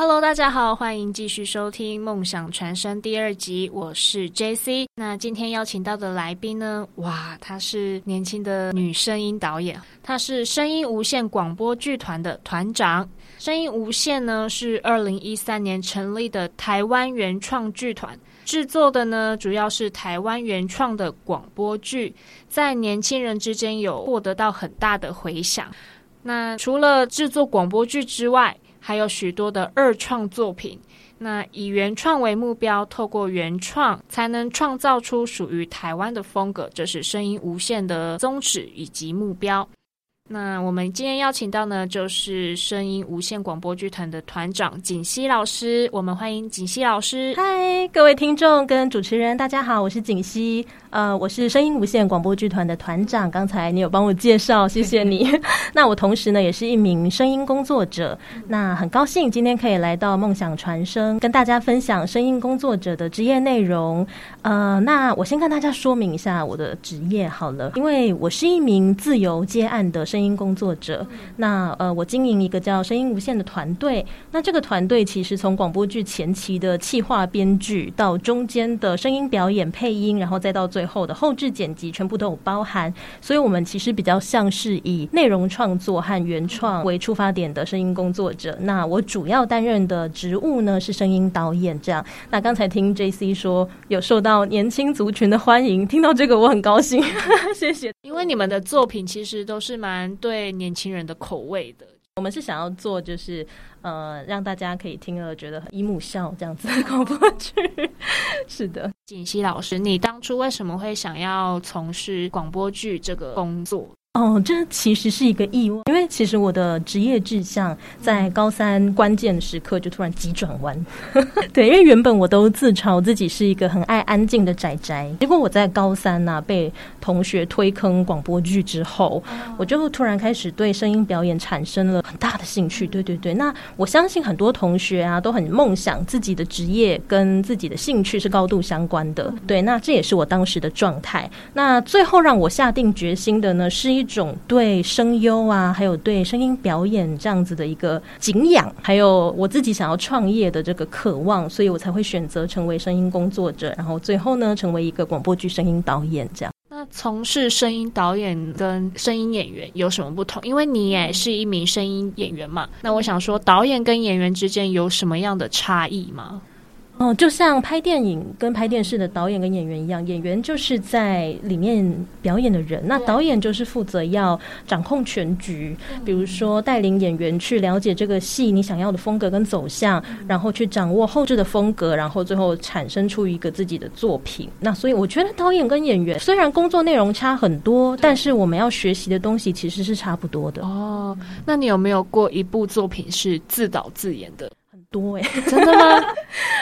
Hello，大家好，欢迎继续收听《梦想传声》第二集，我是 J C。那今天邀请到的来宾呢？哇，她是年轻的女声音导演，她是声音无限广播剧团的团长。声音无限呢是二零一三年成立的台湾原创剧团，制作的呢主要是台湾原创的广播剧，在年轻人之间有获得到很大的回响。那除了制作广播剧之外，还有许多的二创作品。那以原创为目标，透过原创才能创造出属于台湾的风格，这是声音无限的宗旨以及目标。那我们今天邀请到呢，就是声音无限广播剧团的团长锦溪老师。我们欢迎锦溪老师。嗨，各位听众跟主持人，大家好，我是锦溪。呃，我是声音无限广播剧团的团长。刚才你有帮我介绍，谢谢你。那我同时呢，也是一名声音工作者。那很高兴今天可以来到梦想传声，跟大家分享声音工作者的职业内容。呃，那我先跟大家说明一下我的职业好了，因为我是一名自由接案的声。声音工作者，那呃，我经营一个叫“声音无限”的团队。那这个团队其实从广播剧前期的企划编剧，到中间的声音表演、配音，然后再到最最后的后置剪辑，全部都有包含。所以，我们其实比较像是以内容创作和原创为出发点的声音工作者。那我主要担任的职务呢是声音导演。这样，那刚才听 J C 说有受到年轻族群的欢迎，听到这个我很高兴，谢谢。因为你们的作品其实都是蛮。对年轻人的口味的，我们是想要做，就是呃，让大家可以听了觉得一目笑这样子的广播剧。是的，锦溪老师，你当初为什么会想要从事广播剧这个工作？哦，这其实是一个意外，因为其实我的职业志向在高三关键时刻就突然急转弯。对，因为原本我都自嘲自己是一个很爱安静的宅宅，结果我在高三呐被同学推坑广播剧之后，我就突然开始对声音表演产生了很大的兴趣。对对对，那我相信很多同学啊都很梦想自己的职业跟自己的兴趣是高度相关的。对，那这也是我当时的状态。那最后让我下定决心的呢是。一种对声优啊，还有对声音表演这样子的一个敬仰，还有我自己想要创业的这个渴望，所以我才会选择成为声音工作者，然后最后呢，成为一个广播剧声音导演。这样，那从事声音导演跟声音演员有什么不同？因为你也是一名声音演员嘛。那我想说，导演跟演员之间有什么样的差异吗？哦，就像拍电影跟拍电视的导演跟演员一样，演员就是在里面表演的人，那导演就是负责要掌控全局，比如说带领演员去了解这个戏你想要的风格跟走向，然后去掌握后置的风格，然后最后产生出一个自己的作品。那所以我觉得导演跟演员虽然工作内容差很多，但是我们要学习的东西其实是差不多的。哦，那你有没有过一部作品是自导自演的？多哎，真的吗？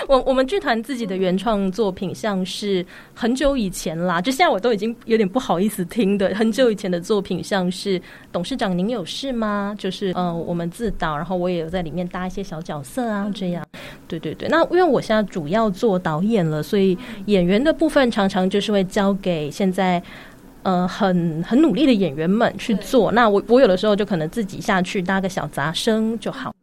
我我们剧团自己的原创作品，像是很久以前啦，就现在我都已经有点不好意思听的。很久以前的作品，像是董事长，您有事吗？就是呃，我们自导，然后我也有在里面搭一些小角色啊，这样。对对对，那因为我现在主要做导演了，所以演员的部分常常就是会交给现在呃很很努力的演员们去做。那我我有的时候就可能自己下去搭个小杂声就好。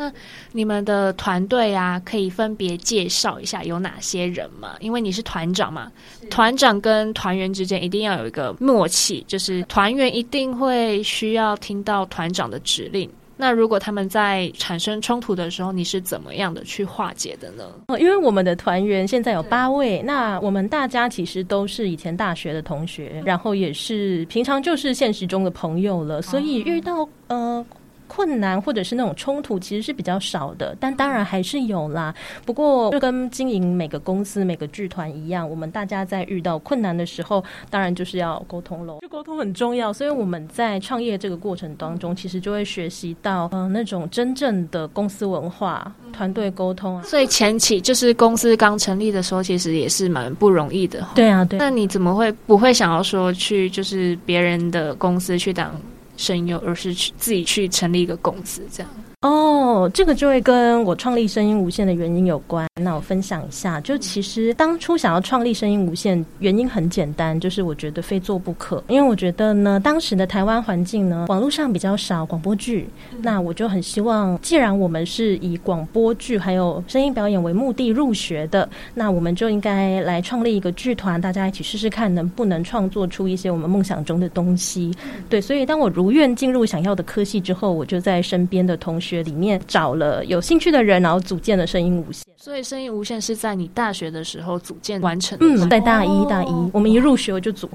那你们的团队啊，可以分别介绍一下有哪些人吗？因为你是团长嘛，团长跟团员之间一定要有一个默契，就是团员一定会需要听到团长的指令。那如果他们在产生冲突的时候，你是怎么样的去化解的呢？哦，因为我们的团员现在有八位，那我们大家其实都是以前大学的同学，然后也是平常就是现实中的朋友了，所以遇到呃。困难或者是那种冲突其实是比较少的，但当然还是有啦。不过就跟经营每个公司、每个剧团一样，我们大家在遇到困难的时候，当然就是要沟通喽。就沟通很重要，所以我们在创业这个过程当中，其实就会学习到嗯那种真正的公司文化、团队沟通啊。所以前期就是公司刚成立的时候，其实也是蛮不容易的。对啊，对。那你怎么会不会想要说去就是别人的公司去当？声优，而是去自己去成立一个公司，这样。哦。哦，这个就会跟我创立声音无限的原因有关。那我分享一下，就其实当初想要创立声音无限，原因很简单，就是我觉得非做不可。因为我觉得呢，当时的台湾环境呢，网络上比较少广播剧，那我就很希望，既然我们是以广播剧还有声音表演为目的入学的，那我们就应该来创立一个剧团，大家一起试试看能不能创作出一些我们梦想中的东西。对，所以当我如愿进入想要的科系之后，我就在身边的同学里面找了有兴趣的人，然后组建了声音无限。所以声音无限是在你大学的时候组建完成？嗯，在大一大一，我们一入学我就组。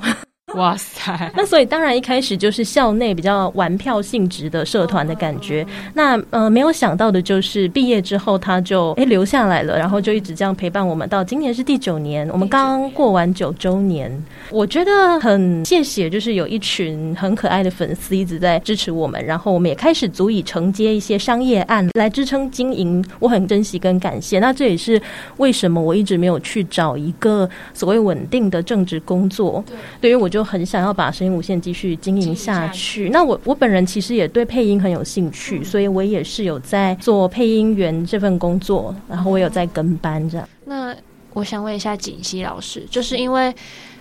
哇塞！那所以当然一开始就是校内比较玩票性质的社团的感觉。那呃，没有想到的就是毕业之后他就哎留下来了，然后就一直这样陪伴我们到今年是第九年，我们刚过完九周年。我觉得很谢谢，就是有一群很可爱的粉丝一直在支持我们，然后我们也开始足以承接一些商业案来支撑经营。我很珍惜跟感谢。那这也是为什么我一直没有去找一个所谓稳定的正职工作。对，对于我就。很想要把声音无限继续经营下去。那我我本人其实也对配音很有兴趣，所以我也是有在做配音员这份工作，然后我有在跟班这样。那我想问一下锦溪老师，就是因为。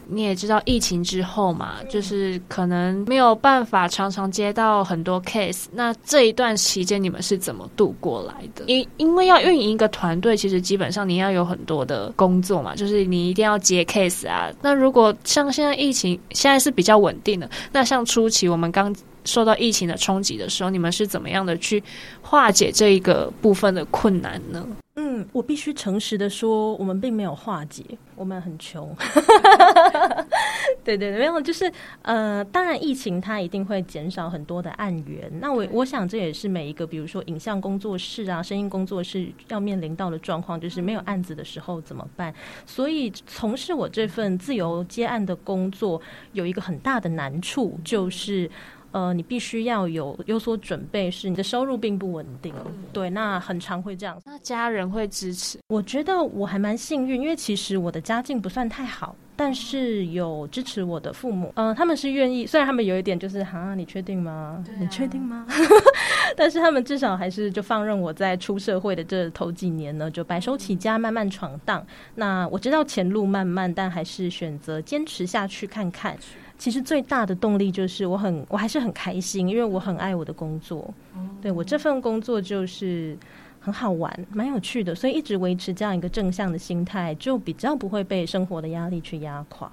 你也知道疫情之后嘛，就是可能没有办法常常接到很多 case。那这一段期间你们是怎么度过来的？因因为要运营一个团队，其实基本上你要有很多的工作嘛，就是你一定要接 case 啊。那如果像现在疫情现在是比较稳定的，那像初期我们刚受到疫情的冲击的时候，你们是怎么样的去化解这一个部分的困难呢？嗯，我必须诚实的说，我们并没有化解，我们很穷。对对对，没有，就是呃，当然疫情它一定会减少很多的案源。那我我想这也是每一个，比如说影像工作室啊、声音工作室要面临到的状况，就是没有案子的时候怎么办？所以从事我这份自由接案的工作，有一个很大的难处就是。呃，你必须要有有所准备，是你的收入并不稳定，对，那很常会这样。那家人会支持？我觉得我还蛮幸运，因为其实我的家境不算太好，但是有支持我的父母，嗯，他们是愿意，虽然他们有一点就是，哈，你确定吗？你确定吗？但是他们至少还是就放任我在出社会的这头几年呢，就白手起家，慢慢闯荡。那我知道前路漫漫，但还是选择坚持下去看看。其实最大的动力就是我很我还是很开心，因为我很爱我的工作。对我这份工作就是很好玩，蛮有趣的，所以一直维持这样一个正向的心态，就比较不会被生活的压力去压垮。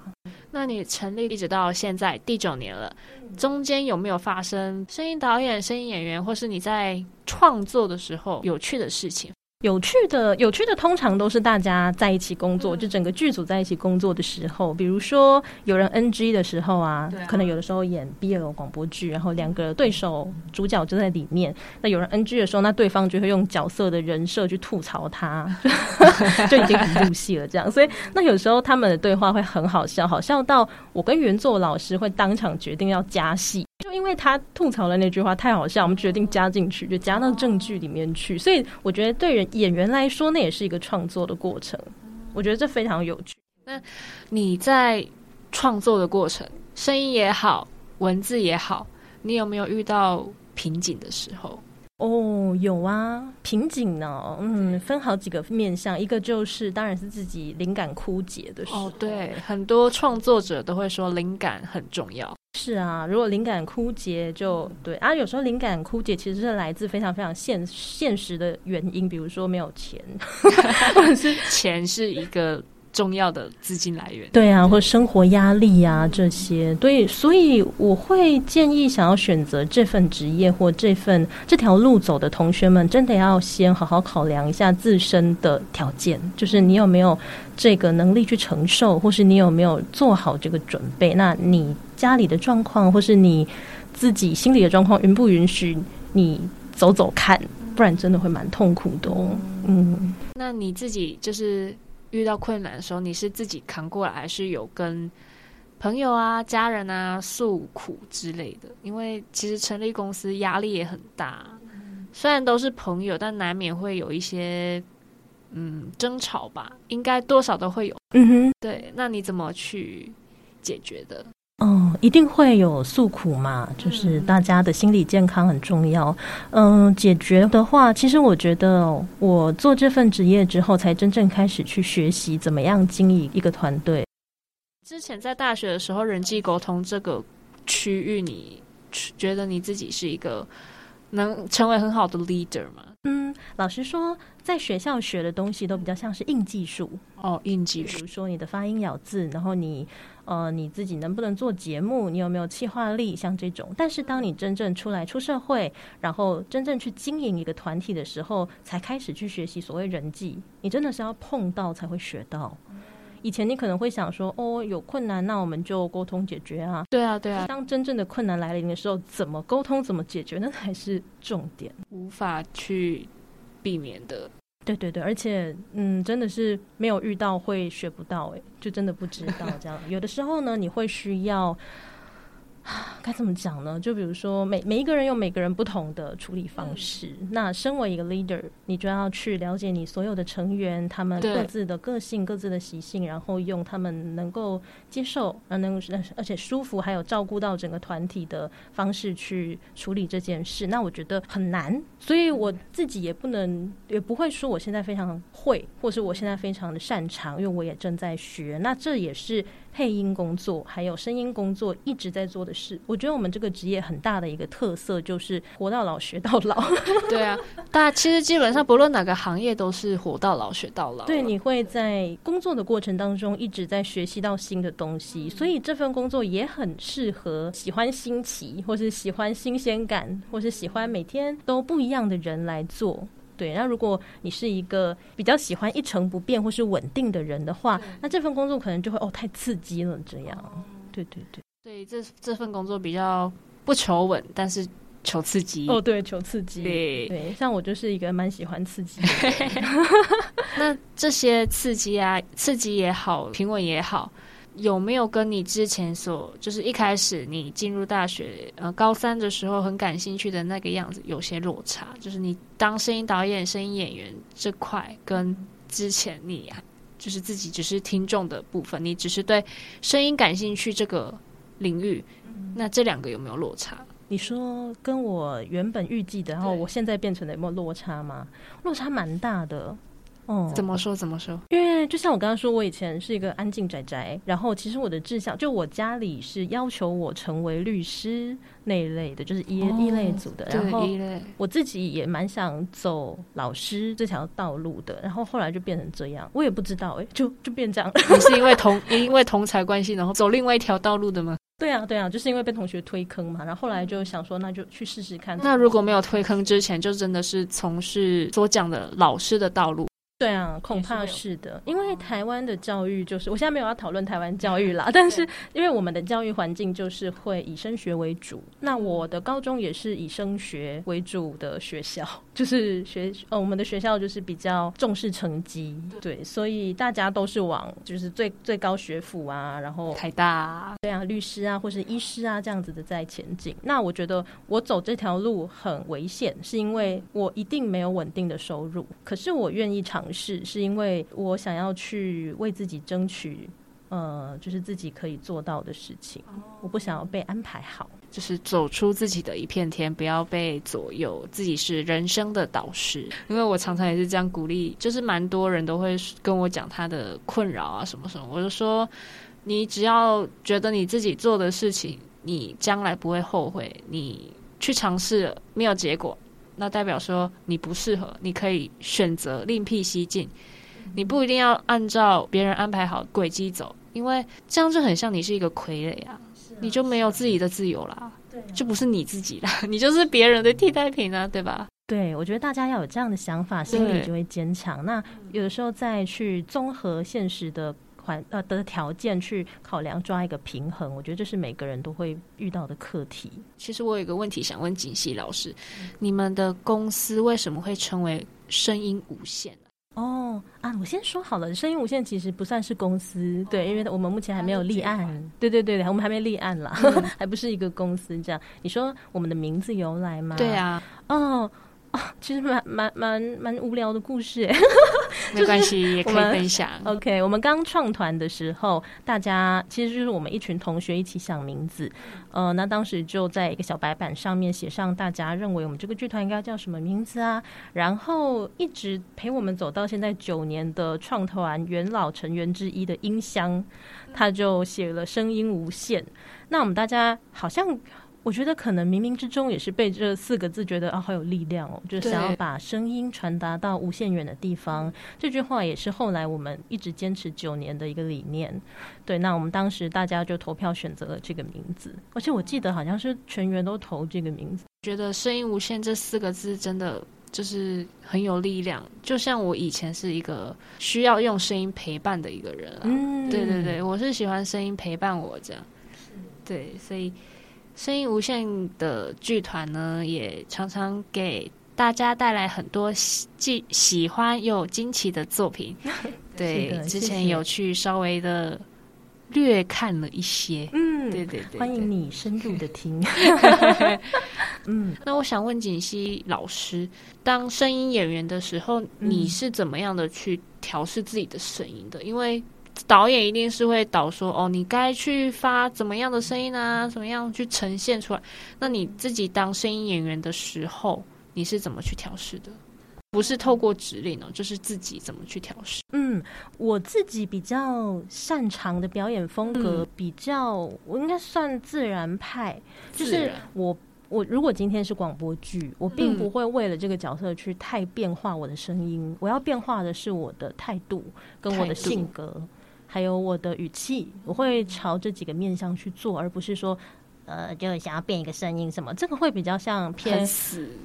那你成立一直到现在第九年了，中间有没有发生声音导演、声音演员，或是你在创作的时候有趣的事情？有趣的，有趣的，通常都是大家在一起工作，就整个剧组在一起工作的时候，比如说有人 NG 的时候啊，可能有的时候演 BL 广播剧，然后两个对手主角就在里面，那有人 NG 的时候，那对方就会用角色的人设去吐槽他，就已经很入戏了。这样，所以那有时候他们的对话会很好笑，好笑到我跟原作老师会当场决定要加戏。就因为他吐槽了那句话太好笑，我们决定加进去，就加到正剧里面去。所以我觉得对人演员来说，那也是一个创作的过程。我觉得这非常有趣。那你在创作的过程，声音也好，文字也好，你有没有遇到瓶颈的时候？哦，有啊，瓶颈呢，嗯，分好几个面向，一个就是当然是自己灵感枯竭的时候。哦，对，很多创作者都会说灵感很重要。是啊，如果灵感枯竭，就对啊，有时候灵感枯竭其实是来自非常非常现现实的原因，比如说没有钱，或者是钱是一个。重要的资金来源，对啊，或者生活压力啊这些，对，所以我会建议想要选择这份职业或这份这条路走的同学们，真的要先好好考量一下自身的条件，就是你有没有这个能力去承受，或是你有没有做好这个准备？那你家里的状况，或是你自己心里的状况，允不允许你走走看？不然真的会蛮痛苦的哦。嗯，那你自己就是。遇到困难的时候，你是自己扛过来，还是有跟朋友啊、家人啊诉苦之类的？因为其实成立公司压力也很大，虽然都是朋友，但难免会有一些嗯争吵吧，应该多少都会有。嗯哼，对，那你怎么去解决的？哦，一定会有诉苦嘛，就是大家的心理健康很重要。嗯，解决的话，其实我觉得我做这份职业之后，才真正开始去学习怎么样经营一个团队。之前在大学的时候，人际沟通这个区域，你觉得你自己是一个能成为很好的 leader 吗？嗯，老实说，在学校学的东西都比较像是硬技术哦，硬技术，比如说你的发音咬字，然后你呃你自己能不能做节目，你有没有气化力，像这种。但是当你真正出来出社会，然后真正去经营一个团体的时候，才开始去学习所谓人际，你真的是要碰到才会学到。以前你可能会想说，哦，有困难，那我们就沟通解决啊。对啊，对啊。当真正的困难来临的时候，怎么沟通，怎么解决，那才是重点，无法去避免的。对对对，而且，嗯，真的是没有遇到会学不到，哎，就真的不知道这样。有的时候呢，你会需要。该怎么讲呢？就比如说，每每一个人有每个人不同的处理方式。那身为一个 leader，你就要去了解你所有的成员，他们各自的个性、各自的习性，然后用他们能够接受、能而且舒服，还有照顾到整个团体的方式去处理这件事。那我觉得很难，所以我自己也不能，也不会说我现在非常会，或是我现在非常的擅长，因为我也正在学。那这也是。配音工作还有声音工作一直在做的事，我觉得我们这个职业很大的一个特色就是活到老学到老。对啊，大家其实基本上不论哪个行业都是活到老学到老。对，你会在工作的过程当中一直在学习到新的东西，所以这份工作也很适合喜欢新奇或是喜欢新鲜感或是喜欢每天都不一样的人来做。对，那如果你是一个比较喜欢一成不变或是稳定的人的话，那这份工作可能就会哦太刺激了。这样，对对对，对这这份工作比较不求稳，但是求刺激。哦，对，求刺激。对对，像我就是一个蛮喜欢刺激。的 那这些刺激啊，刺激也好，平稳也好。有没有跟你之前所就是一开始你进入大学呃高三的时候很感兴趣的那个样子有些落差？就是你当声音导演、声音演员这块，跟之前你就是自己只是听众的部分，你只是对声音感兴趣这个领域，那这两个有没有落差？你说跟我原本预计的，然后我现在变成的有没有落差吗？落差蛮大的。哦，怎么说？怎么说？因为就像我刚刚说，我以前是一个安静宅宅，然后其实我的志向，就我家里是要求我成为律师那一类的，就是一一类组的。然后我自己也蛮想走老师这条道路的，然后后来就变成这样，我也不知道哎，就就变这样。你是因为同 因为同才关系，然后走另外一条道路的吗？对啊，对啊，就是因为被同学推坑嘛，然后后来就想说，那就去试试看。那如果没有推坑之前，就真的是从事所讲的老师的道路。对啊，恐怕是的，因为台湾的教育就是，我现在没有要讨论台湾教育啦，但是因为我们的教育环境就是会以升学为主，那我的高中也是以升学为主的学校，就是学呃我们的学校就是比较重视成绩，对，所以大家都是往就是最最高学府啊，然后台大，对啊，律师啊或是医师啊这样子的在前进。那我觉得我走这条路很危险，是因为我一定没有稳定的收入，可是我愿意尝。是，是因为我想要去为自己争取，呃，就是自己可以做到的事情。我不想要被安排好，就是走出自己的一片天，不要被左右。自己是人生的导师，因为我常常也是这样鼓励，就是蛮多人都会跟我讲他的困扰啊，什么什么。我就说，你只要觉得你自己做的事情，你将来不会后悔，你去尝试没有结果。那代表说你不适合，你可以选择另辟蹊径，你不一定要按照别人安排好轨迹走，因为这样就很像你是一个傀儡啊，你就没有自己的自由啦，就不是你自己啦，你就是别人的替代品啊，对吧？对，我觉得大家要有这样的想法，心里就会坚强。那有的时候再去综合现实的。环呃的条件去考量抓一个平衡，我觉得这是每个人都会遇到的课题。其实我有一个问题想问锦溪老师，你们的公司为什么会称为声音无限？哦啊，我先说好了，声音无限其实不算是公司，对，因为我们目前还没有立案。对对对我们还没立案啦，还不是一个公司。这样，你说我们的名字由来吗？对啊，哦。啊，其实蛮蛮蛮蛮无聊的故事哎，没关系，也可以分享。OK，我们刚创团的时候，大家其实就是我们一群同学一起想名字，呃，那当时就在一个小白板上面写上大家认为我们这个剧团应该叫什么名字啊，然后一直陪我们走到现在九年的创团元老成员之一的音箱，他就写了“声音无限”，那我们大家好像。我觉得可能冥冥之中也是被这四个字觉得啊好有力量哦，就是想要把声音传达到无限远的地方。这句话也是后来我们一直坚持九年的一个理念。对，那我们当时大家就投票选择了这个名字，而且我记得好像是全员都投这个名字。觉得“声音无限”这四个字真的就是很有力量，就像我以前是一个需要用声音陪伴的一个人啊。嗯，对对对，我是喜欢声音陪伴我这样。对，所以。声音无限的剧团呢，也常常给大家带来很多既喜欢又惊奇的作品。对，之前有去稍微的略看了一些。嗯，对对对，欢迎你深入的听。嗯，那我想问锦溪老师，当声音演员的时候，你是怎么样的去调试自己的声音的？因为导演一定是会导说哦，你该去发怎么样的声音啊？怎么样去呈现出来？那你自己当声音演员的时候，你是怎么去调试的？不是透过指令哦，就是自己怎么去调试？嗯，我自己比较擅长的表演风格，比较我应该算自然派。就是我我如果今天是广播剧，我并不会为了这个角色去太变化我的声音。我要变化的是我的态度跟我的性格。还有我的语气，我会朝这几个面向去做，而不是说，呃，就想要变一个声音什么，这个会比较像偏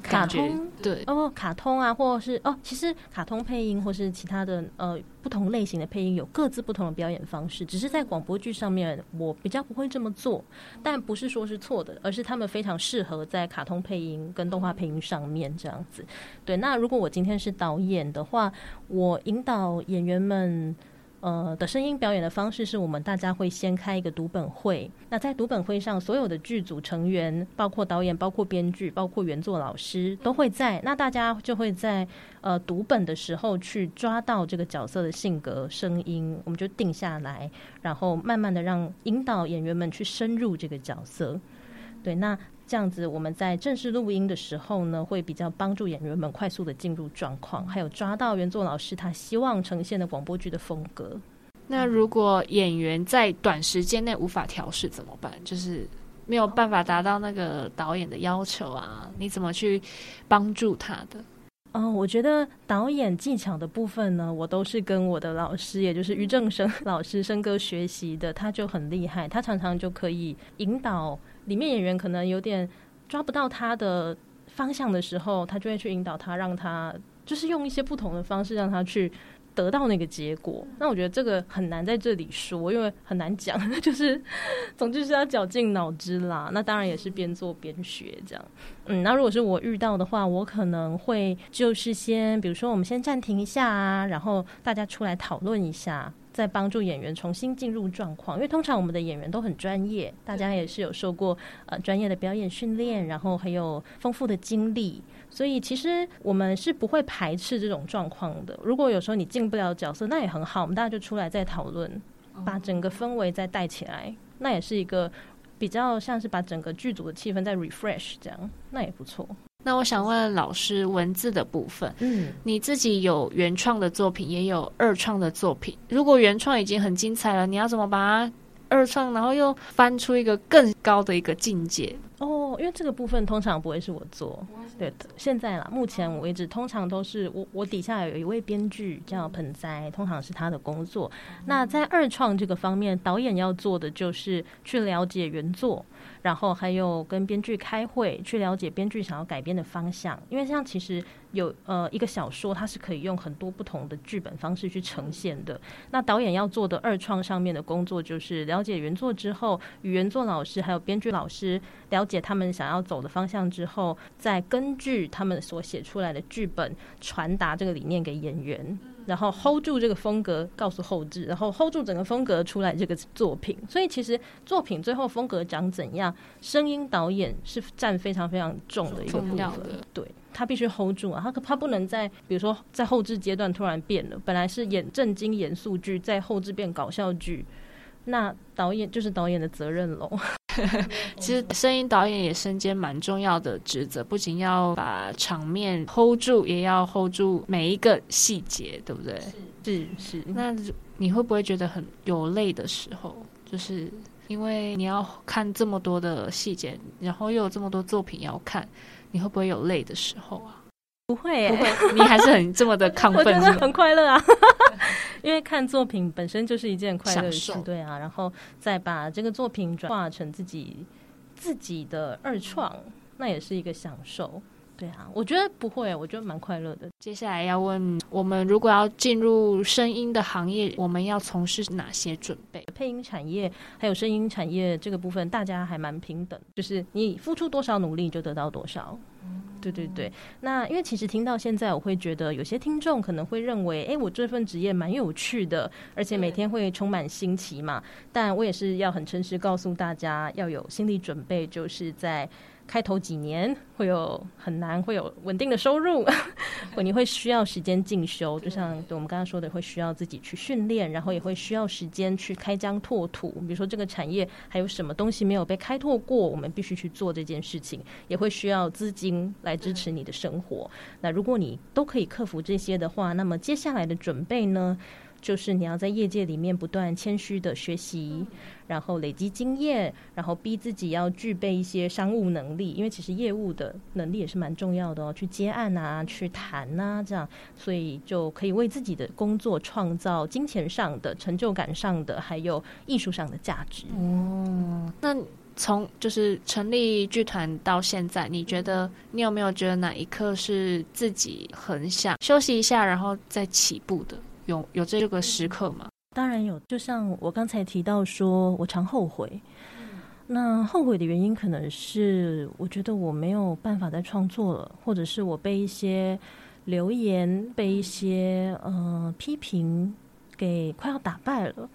卡通，对哦，卡通啊，或者是哦，其实卡通配音或是其他的呃不同类型的配音有各自不同的表演方式，只是在广播剧上面我比较不会这么做，但不是说是错的，而是他们非常适合在卡通配音跟动画配音上面这样子。对，那如果我今天是导演的话，我引导演员们。呃的声音表演的方式是我们大家会先开一个读本会，那在读本会上，所有的剧组成员，包括导演、包括编剧、包括原作老师都会在，那大家就会在呃读本的时候去抓到这个角色的性格、声音，我们就定下来，然后慢慢的让引导演员们去深入这个角色。对，那。这样子，我们在正式录音的时候呢，会比较帮助演员们快速的进入状况，还有抓到原作老师他希望呈现的广播剧的风格。那如果演员在短时间内无法调试怎么办？就是没有办法达到那个导演的要求啊？你怎么去帮助他的？哦，我觉得导演技巧的部分呢，我都是跟我的老师，也就是于正生老师生哥学习的，他就很厉害，他常常就可以引导。里面演员可能有点抓不到他的方向的时候，他就会去引导他，让他就是用一些不同的方式让他去得到那个结果。那我觉得这个很难在这里说，因为很难讲，就是总之是要绞尽脑汁啦。那当然也是边做边学这样。嗯，那如果是我遇到的话，我可能会就是先，比如说我们先暂停一下啊，然后大家出来讨论一下。在帮助演员重新进入状况，因为通常我们的演员都很专业，大家也是有受过呃专业的表演训练，然后还有丰富的经历，所以其实我们是不会排斥这种状况的。如果有时候你进不了角色，那也很好，我们大家就出来再讨论，把整个氛围再带起来，那也是一个比较像是把整个剧组的气氛再 refresh 这样，那也不错。那我想问老师，文字的部分，嗯，你自己有原创的作品，也有二创的作品。如果原创已经很精彩了，你要怎么把它二创，然后又翻出一个更高的一个境界？哦，因为这个部分通常不会是我做，对的，现在啦，目前为止通常都是我，我底下有一位编剧叫盆栽，通常是他的工作。那在二创这个方面，导演要做的就是去了解原作。然后还有跟编剧开会，去了解编剧想要改编的方向。因为像其实有呃一个小说，它是可以用很多不同的剧本方式去呈现的。那导演要做的二创上面的工作，就是了解原作之后，与原作老师还有编剧老师了解他们想要走的方向之后，再根据他们所写出来的剧本传达这个理念给演员。然后 hold 住这个风格，告诉后置，然后 hold 住整个风格出来这个作品。所以其实作品最后风格长怎样，声音导演是占非常非常重的一个部分。对，他必须 hold 住啊，他他不能在比如说在后置阶段突然变了，本来是演正经严肃剧，在后置变搞笑剧，那导演就是导演的责任喽。其实声音导演也身兼蛮重要的职责，不仅要把场面 hold 住，也要 hold 住每一个细节，对不对？是是。那你会不会觉得很有累的时候？就是因为你要看这么多的细节，然后又有这么多作品要看，你会不会有累的时候啊？不会，不会，你还是很这么的亢奋，很快乐啊！因为看作品本身就是一件快乐的事，对啊，然后再把这个作品转化成自己自己的二创，那也是一个享受。对啊，我觉得不会，我觉得蛮快乐的。接下来要问我们，如果要进入声音的行业，我们要从事哪些准备？配音产业还有声音产业这个部分，大家还蛮平等，就是你付出多少努力就得到多少。对对对，那因为其实听到现在，我会觉得有些听众可能会认为，哎，我这份职业蛮有趣的，而且每天会充满新奇嘛。但我也是要很诚实告诉大家，要有心理准备，就是在。开头几年会有很难，会有稳定的收入，你会需要时间进修，就像我们刚刚说的，会需要自己去训练，然后也会需要时间去开疆拓土。比如说这个产业还有什么东西没有被开拓过，我们必须去做这件事情，也会需要资金来支持你的生活。那如果你都可以克服这些的话，那么接下来的准备呢？就是你要在业界里面不断谦虚的学习，然后累积经验，然后逼自己要具备一些商务能力，因为其实业务的能力也是蛮重要的哦，去接案啊，去谈啊，这样，所以就可以为自己的工作创造金钱上的成就感上的，还有艺术上的价值。哦，那从就是成立剧团到现在，你觉得你有没有觉得哪一刻是自己很想休息一下，然后再起步的？有有这个时刻吗？当然有，就像我刚才提到，说我常后悔。那后悔的原因可能是，我觉得我没有办法再创作了，或者是我被一些留言、被一些呃批评给快要打败了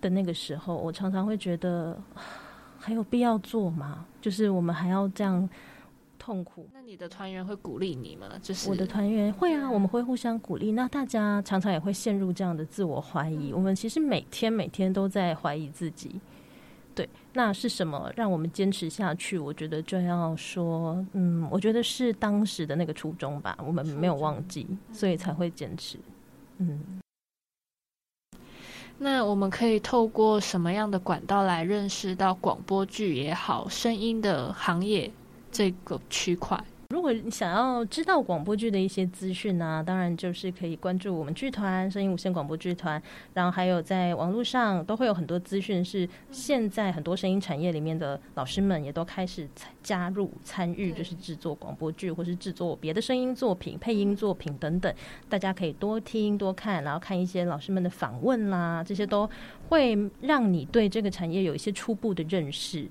的那个时候，我常常会觉得还有必要做吗？就是我们还要这样。痛苦。那你的团员会鼓励你吗？就是我的团员会啊，我们会互相鼓励。那大家常常也会陷入这样的自我怀疑。我们其实每天每天都在怀疑自己。对，那是什么让我们坚持下去？我觉得就要说，嗯，我觉得是当时的那个初衷吧，我们没有忘记，所以才会坚持。嗯，那我们可以透过什么样的管道来认识到广播剧也好，声音的行业？这个区块，如果你想要知道广播剧的一些资讯呢，当然就是可以关注我们剧团声音无线广播剧团，然后还有在网络上都会有很多资讯，是现在很多声音产业里面的老师们也都开始加入参与，就是制作广播剧或是制作别的声音作品、配音作品等等，大家可以多听多看，然后看一些老师们的访问啦，这些都会让你对这个产业有一些初步的认识。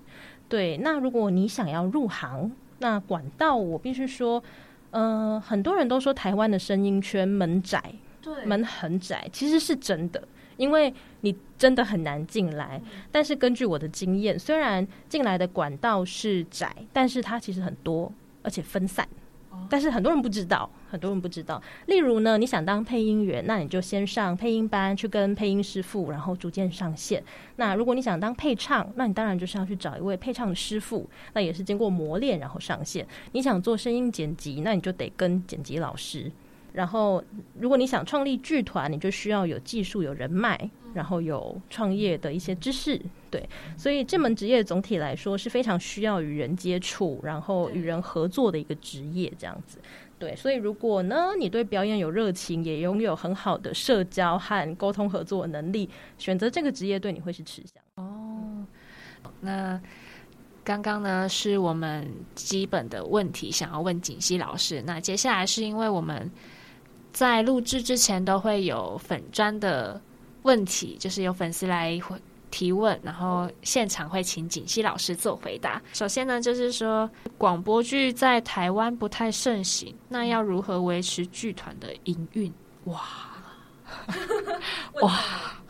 对，那如果你想要入行，那管道我必须说，呃，很多人都说台湾的声音圈门窄，对，门很窄，其实是真的，因为你真的很难进来。但是根据我的经验，虽然进来的管道是窄，但是它其实很多，而且分散。但是很多人不知道，很多人不知道。例如呢，你想当配音员，那你就先上配音班，去跟配音师傅，然后逐渐上线。那如果你想当配唱，那你当然就是要去找一位配唱师傅，那也是经过磨练然后上线。你想做声音剪辑，那你就得跟剪辑老师。然后，如果你想创立剧团，你就需要有技术、有人脉，然后有创业的一些知识。对，所以这门职业总体来说是非常需要与人接触，然后与人合作的一个职业。这样子，对。所以，如果呢，你对表演有热情，也拥有很好的社交和沟通合作能力，选择这个职业对你会是吃香。哦，那刚刚呢是我们基本的问题，想要问锦溪老师。那接下来是因为我们。在录制之前都会有粉砖的问题，就是有粉丝来提问，然后现场会请锦溪老师做回答。首先呢，就是说广播剧在台湾不太盛行，那要如何维持剧团的营运？哇，哇，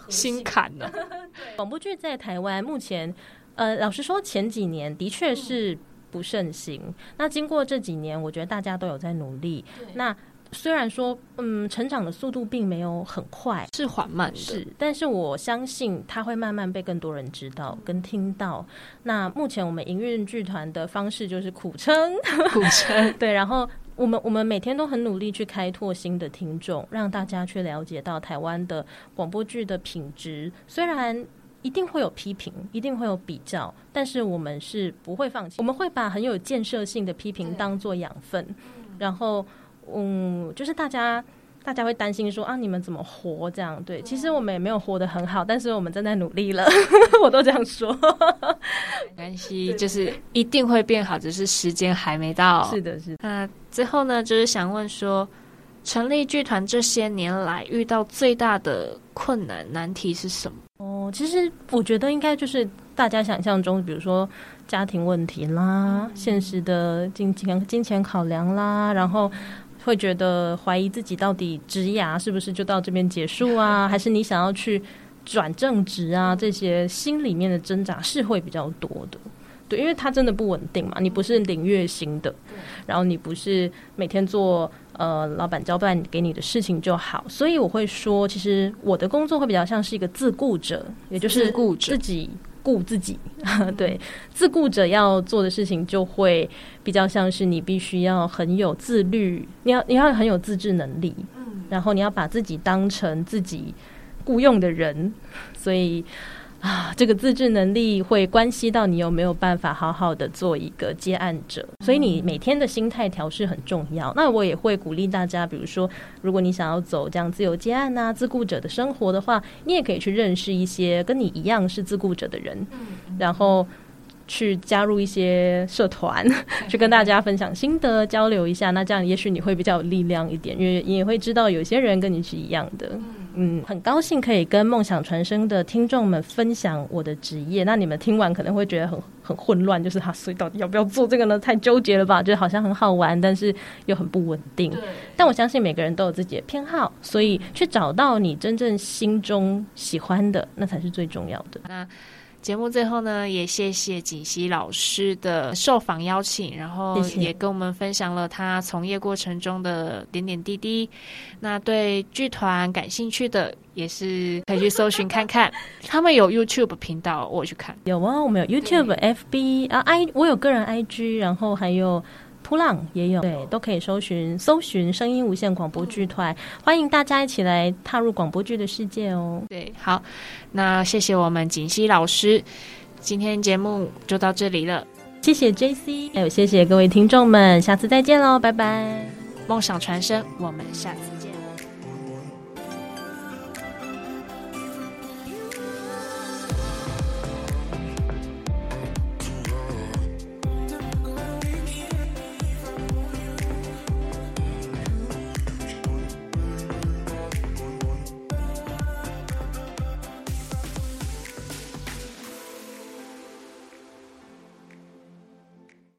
心坎呢？广播剧在台湾目前，呃，老实说，前几年的确是。不盛行。那经过这几年，我觉得大家都有在努力。那虽然说，嗯，成长的速度并没有很快，是缓慢的，是，但是我相信它会慢慢被更多人知道跟听到。那目前我们营运剧团的方式就是苦撑，苦撑，对，然后我们我们每天都很努力去开拓新的听众，让大家去了解到台湾的广播剧的品质。虽然一定会有批评，一定会有比较，但是我们是不会放弃，我们会把很有建设性的批评当做养分，然后。嗯，就是大家，大家会担心说啊，你们怎么活这样？对，其实我们也没有活得很好，但是我们正在努力了。我都这样说，没 关系，就是一定会变好，只是时间还没到。是的，是的。那最后呢，就是想问说，成立剧团这些年来遇到最大的困难难题是什么？哦，其实我觉得应该就是大家想象中，比如说家庭问题啦，现实的金钱金钱考量啦，然后。会觉得怀疑自己到底职涯是不是就到这边结束啊？还是你想要去转正职啊？这些心里面的挣扎是会比较多的，对，因为它真的不稳定嘛。你不是领月薪的，然后你不是每天做呃老板交办给你的事情就好。所以我会说，其实我的工作会比较像是一个自雇者，也就是自己。顾自己，对自顾者要做的事情就会比较像是你必须要很有自律，你要你要很有自制能力，嗯，然后你要把自己当成自己雇佣的人，所以。啊，这个自制能力会关系到你有没有办法好好的做一个接案者，所以你每天的心态调试很重要。那我也会鼓励大家，比如说，如果你想要走这样自由接案啊、自雇者的生活的话，你也可以去认识一些跟你一样是自雇者的人，然后去加入一些社团，去跟大家分享心得、交流一下。那这样也许你会比较有力量一点，因为你也会知道有些人跟你是一样的。嗯，很高兴可以跟梦想传声的听众们分享我的职业。那你们听完可能会觉得很很混乱，就是他所以到底要不要做这个呢？太纠结了吧？就好像很好玩，但是又很不稳定。但我相信每个人都有自己的偏好，所以去找到你真正心中喜欢的，那才是最重要的。那。节目最后呢，也谢谢锦溪老师的受访邀请，然后也跟我们分享了他从业过程中的点点滴滴。那对剧团感兴趣的，也是可以去搜寻看看，他们有 YouTube 频道，我去看。有啊，我们有 YouTube、FB 啊，I 我有个人 IG，然后还有。扑浪也有，对，都可以搜寻搜寻声音无线广播剧团，欢迎大家一起来踏入广播剧的世界哦。对，好，那谢谢我们锦溪老师，今天节目就到这里了，谢谢 J C，还有谢谢各位听众们，下次再见喽，拜拜，梦想传声，我们下次。